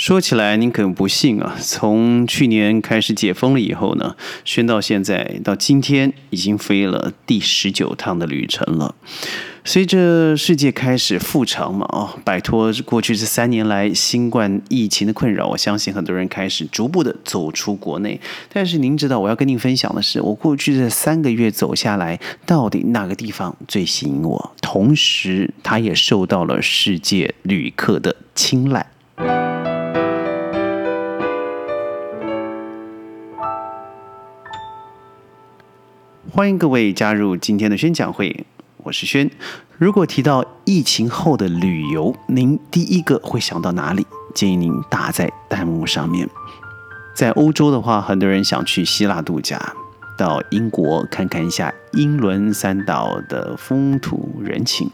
说起来，您可能不信啊。从去年开始解封了以后呢，宣到现在到今天，已经飞了第十九趟的旅程了。随着世界开始复常嘛，哦，摆脱过去这三年来新冠疫情的困扰，我相信很多人开始逐步的走出国内。但是您知道，我要跟您分享的是，我过去这三个月走下来，到底哪个地方最吸引我？同时，它也受到了世界旅客的青睐。欢迎各位加入今天的宣讲会。我是轩。如果提到疫情后的旅游，您第一个会想到哪里？建议您打在弹幕上面。在欧洲的话，很多人想去希腊度假，到英国看看一下英伦三岛的风土人情。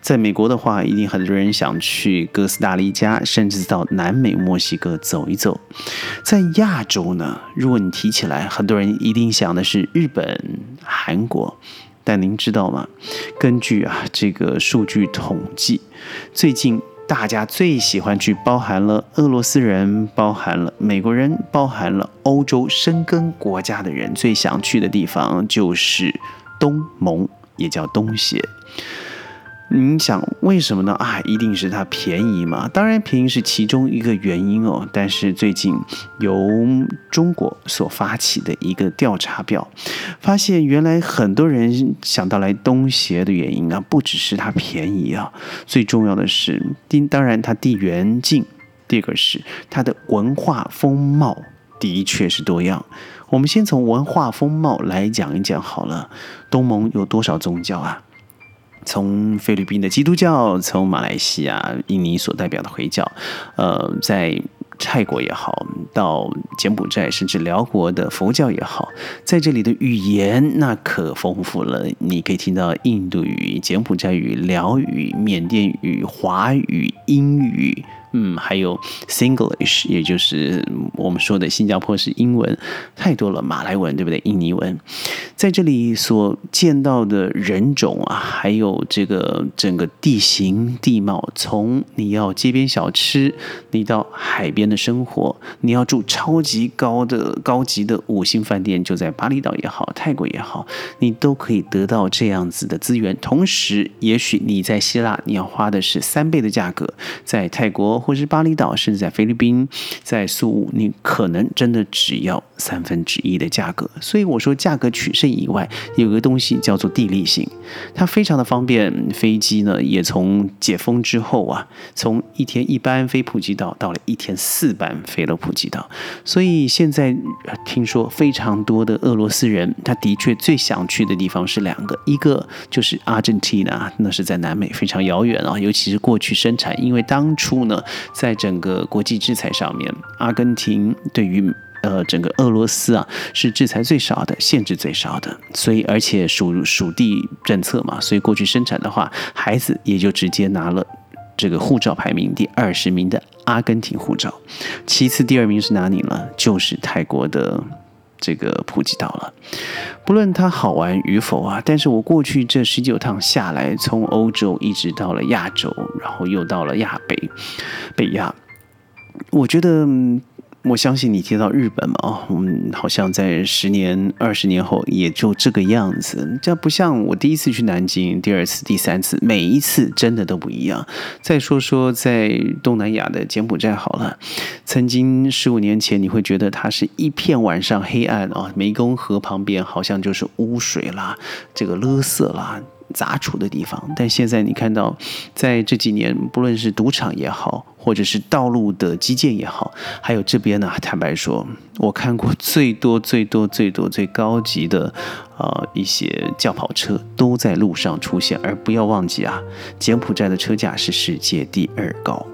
在美国的话，一定很多人想去哥斯达黎加，甚至到南美墨西哥走一走。在亚洲呢，如果你提起来，很多人一定想的是日本、韩国。但您知道吗？根据啊这个数据统计，最近大家最喜欢去，包含了俄罗斯人，包含了美国人，包含了欧洲生根国家的人，最想去的地方就是东盟，也叫东协。你想为什么呢？啊，一定是它便宜嘛？当然，便宜是其中一个原因哦。但是最近由中国所发起的一个调查表，发现原来很多人想到来东协的原因啊，不只是它便宜啊，最重要的是，第当然它地缘近，第二个是它的文化风貌的确是多样。我们先从文化风貌来讲一讲好了。东盟有多少宗教啊？从菲律宾的基督教，从马来西亚、印尼所代表的回教，呃，在泰国也好，到柬埔寨甚至辽国的佛教也好，在这里的语言那可丰富了。你可以听到印度语、柬埔寨语、辽语、缅甸语、华语、英语。嗯，还有 Singlish，也就是我们说的新加坡式英文，太多了，马来文对不对？印尼文，在这里所见到的人种啊，还有这个整个地形地貌，从你要街边小吃，你到海边的生活，你要住超级高的高级的五星饭店，就在巴厘岛也好，泰国也好，你都可以得到这样子的资源。同时，也许你在希腊，你要花的是三倍的价格，在泰国。或是巴厘岛，甚至在菲律宾，在宿务，你可能真的只要三分之一的价格。所以我说，价格取胜以外，有个东西叫做地利性，它非常的方便。飞机呢，也从解封之后啊，从一天一班飞普吉岛，到了一天四班飞了普吉岛。所以现在听说非常多的俄罗斯人，他的确最想去的地方是两个，一个就是阿根廷啊，那是在南美，非常遥远啊，尤其是过去生产，因为当初呢。在整个国际制裁上面，阿根廷对于呃整个俄罗斯啊是制裁最少的，限制最少的，所以而且属属地政策嘛，所以过去生产的话，孩子也就直接拿了这个护照排名第二十名的阿根廷护照，其次第二名是哪里呢？就是泰国的。这个普吉岛了，不论它好玩与否啊，但是我过去这十九趟下来，从欧洲一直到了亚洲，然后又到了亚北、北亚，我觉得。我相信你提到日本嘛，哦，嗯，好像在十年、二十年后也就这个样子。这不像我第一次去南京，第二次、第三次，每一次真的都不一样。再说说在东南亚的柬埔寨好了，曾经十五年前你会觉得它是一片晚上黑暗啊，湄公河旁边好像就是污水啦，这个勒色啦。杂处的地方，但现在你看到，在这几年，不论是赌场也好，或者是道路的基建也好，还有这边呢，坦白说，我看过最多、最多、最多、最高级的，呃，一些轿跑车都在路上出现，而不要忘记啊，柬埔寨的车价是世界第二高。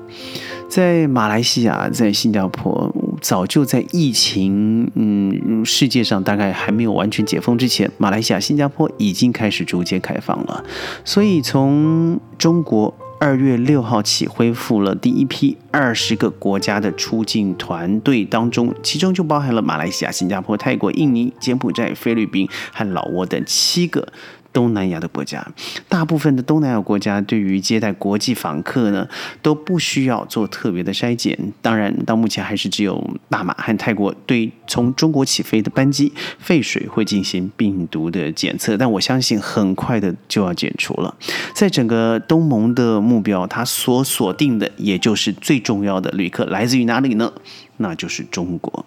在马来西亚，在新加坡，早就在疫情，嗯，世界上大概还没有完全解封之前，马来西亚、新加坡已经开始逐渐开放了。所以从中国二月六号起恢复了第一批二十个国家的出境团队当中，其中就包含了马来西亚、新加坡、泰国、印尼、柬埔寨、菲律宾和老挝等七个。东南亚的国家，大部分的东南亚国家对于接待国际访客呢，都不需要做特别的筛检。当然，到目前还是只有大马和泰国对从中国起飞的班机废水会进行病毒的检测，但我相信很快的就要解除了。在整个东盟的目标，它所锁定的也就是最重要的旅客来自于哪里呢？那就是中国。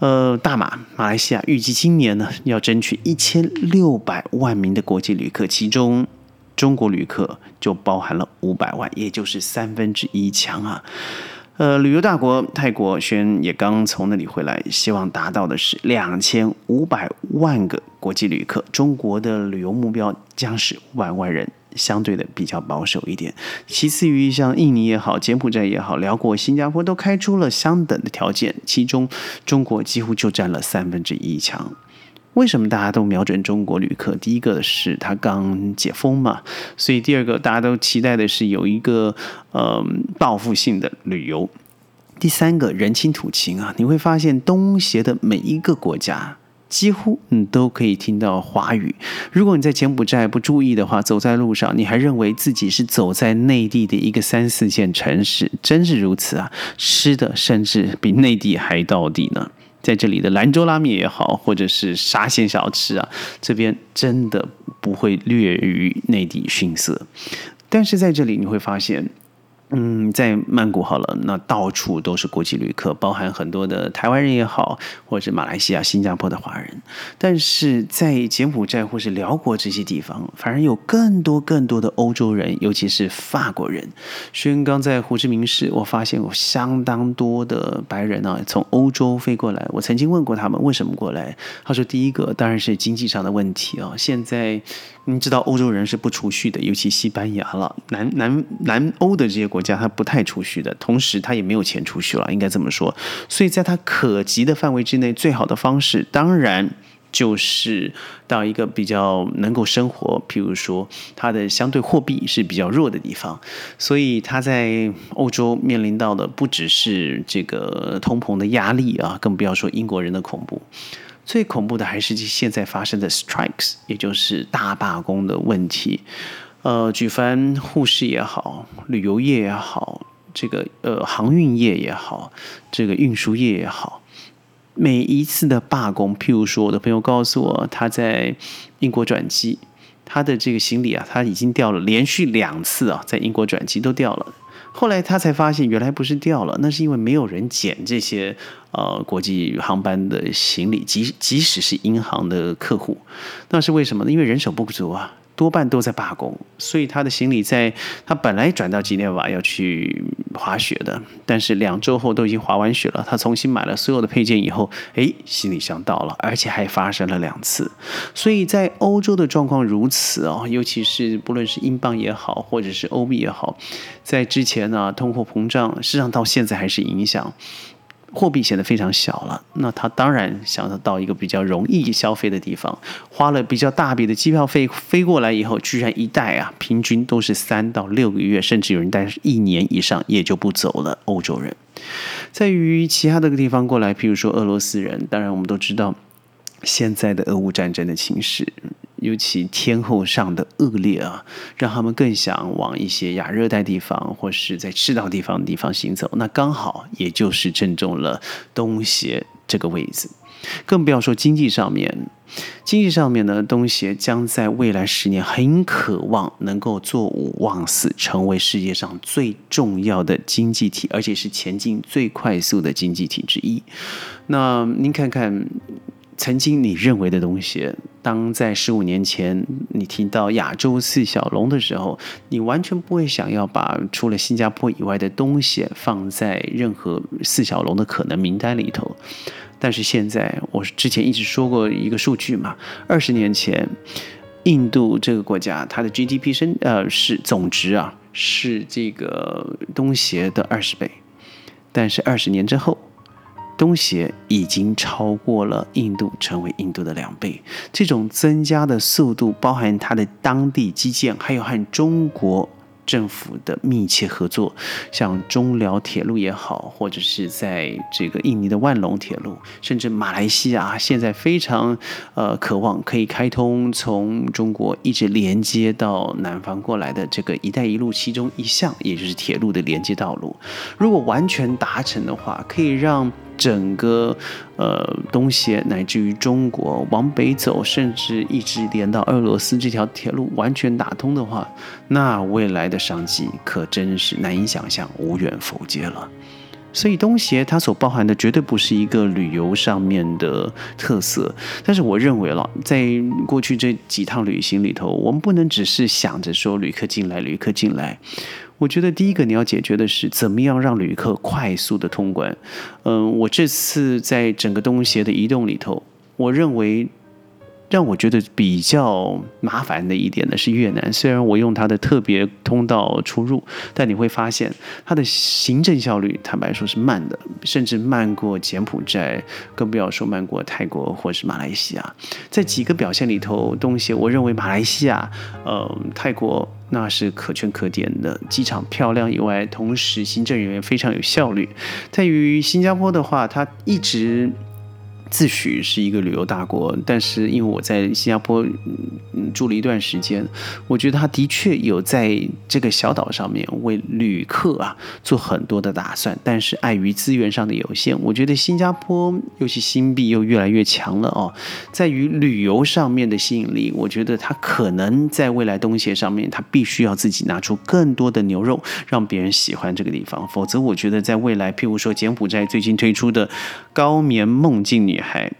呃，大马、马来西亚预计今年呢要争取一千六百万名的国际旅客，其中中国旅客就包含了五百万，也就是三分之一强啊。呃，旅游大国泰国轩也刚从那里回来，希望达到的是两千五百万个国际旅客。中国的旅游目标将是万万人。相对的比较保守一点，其次于像印尼也好、柬埔寨也好、辽国、新加坡都开出了相等的条件，其中中国几乎就占了三分之一强。为什么大家都瞄准中国旅客？第一个是他刚解封嘛，所以第二个大家都期待的是有一个呃报复性的旅游。第三个人亲土情啊，你会发现东协的每一个国家。几乎你都可以听到华语。如果你在柬埔寨不注意的话，走在路上，你还认为自己是走在内地的一个三四线城市，真是如此啊！吃的甚至比内地还到底呢。在这里的兰州拉面也好，或者是沙县小吃啊，这边真的不会略于内地逊色。但是在这里你会发现。嗯，在曼谷好了，那到处都是国际旅客，包含很多的台湾人也好，或者是马来西亚、新加坡的华人。但是在柬埔寨或是辽国这些地方，反而有更多更多的欧洲人，尤其是法国人。轩刚在胡志明市，我发现有相当多的白人啊，从欧洲飞过来。我曾经问过他们为什么过来，他说第一个当然是经济上的问题啊，现在。你知道欧洲人是不储蓄的，尤其西班牙了，南南南欧的这些国家，他不太储蓄的，同时他也没有钱储蓄了，应该这么说。所以在他可及的范围之内，最好的方式当然就是到一个比较能够生活，譬如说他的相对货币是比较弱的地方。所以他在欧洲面临到的不只是这个通膨的压力啊，更不要说英国人的恐怖。最恐怖的还是现在发生的 strikes，也就是大罢工的问题。呃，举凡护士也好，旅游业也好，这个呃航运业也好，这个运输业也好，每一次的罢工，譬如说，我的朋友告诉我，他在英国转机，他的这个行李啊，他已经掉了，连续两次啊，在英国转机都掉了。后来他才发现，原来不是掉了，那是因为没有人捡这些呃国际航班的行李，即即使是银行的客户，那是为什么呢？因为人手不足啊。多半都在罢工，所以他的行李在他本来转到吉列瓦要去滑雪的，但是两周后都已经滑完雪了。他重新买了所有的配件以后，哎，行李箱到了，而且还发生了两次。所以在欧洲的状况如此哦，尤其是不论是英镑也好，或者是欧币也好，在之前呢，通货膨胀实际上到现在还是影响。货币显得非常小了，那他当然想要到一个比较容易消费的地方，花了比较大笔的机票费飞过来以后，居然一待啊，平均都是三到六个月，甚至有人待一年以上也就不走了。欧洲人，在于其他的地方过来，譬如说俄罗斯人，当然我们都知道现在的俄乌战争的情势。尤其天候上的恶劣啊，让他们更想往一些亚热带地方或是在赤道地方的地方行走。那刚好也就是正中了东协这个位置。更不要说经济上面，经济上面呢，东协将在未来十年很渴望能够坐五望四，成为世界上最重要的经济体，而且是前进最快速的经济体之一。那您看看。曾经你认为的东西，当在十五年前你提到亚洲四小龙的时候，你完全不会想要把除了新加坡以外的东西放在任何四小龙的可能名单里头。但是现在，我之前一直说过一个数据嘛，二十年前，印度这个国家它的 GDP 生呃是总值啊是这个东协的二十倍，但是二十年之后。东协已经超过了印度，成为印度的两倍。这种增加的速度，包含它的当地基建，还有和中国政府的密切合作，像中辽铁路也好，或者是在这个印尼的万隆铁路，甚至马来西亚现在非常呃渴望可以开通从中国一直连接到南方过来的这个“一带一路”其中一项，也就是铁路的连接道路。如果完全达成的话，可以让整个呃东协乃至于中国往北走，甚至一直连到俄罗斯这条铁路完全打通的话，那未来的商机可真是难以想象，无远弗届了。所以东协它所包含的绝对不是一个旅游上面的特色，但是我认为了，在过去这几趟旅行里头，我们不能只是想着说旅客进来，旅客进来。我觉得第一个你要解决的是怎么样让旅客快速的通关。嗯，我这次在整个东协的移动里头，我认为。让我觉得比较麻烦的一点呢是越南，虽然我用它的特别通道出入，但你会发现它的行政效率，坦白说是慢的，甚至慢过柬埔寨，更不要说慢过泰国或是马来西亚。在几个表现里头，东西我认为马来西亚、呃泰国那是可圈可点的，机场漂亮以外，同时行政人员非常有效率。在于新加坡的话，它一直。自诩是一个旅游大国，但是因为我在新加坡住了一段时间，我觉得他的确有在这个小岛上面为旅客啊做很多的打算，但是碍于资源上的有限，我觉得新加坡尤其新币又越来越强了哦，在于旅游上面的吸引力，我觉得他可能在未来东协上面，他必须要自己拿出更多的牛肉，让别人喜欢这个地方，否则我觉得在未来，譬如说柬埔寨最近推出的高棉梦境女。女孩，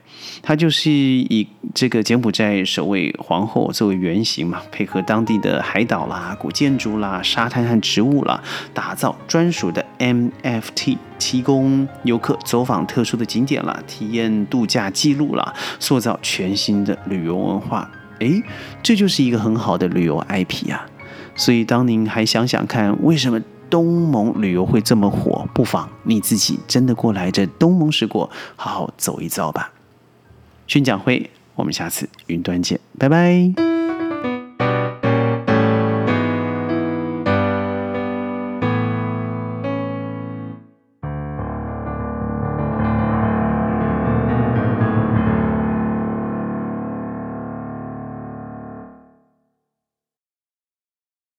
她就是以这个柬埔寨首位皇后作为原型嘛，配合当地的海岛啦、古建筑啦、沙滩和植物啦，打造专属的 MFT，提供游客走访特殊的景点啦，体验度假记录啦，塑造全新的旅游文化。诶，这就是一个很好的旅游 IP 啊！所以，当您还想想看，为什么？东盟旅游会这么火，不妨你自己真的过来这东盟十国好好走一遭吧。宣讲会，我们下次云端见，拜拜。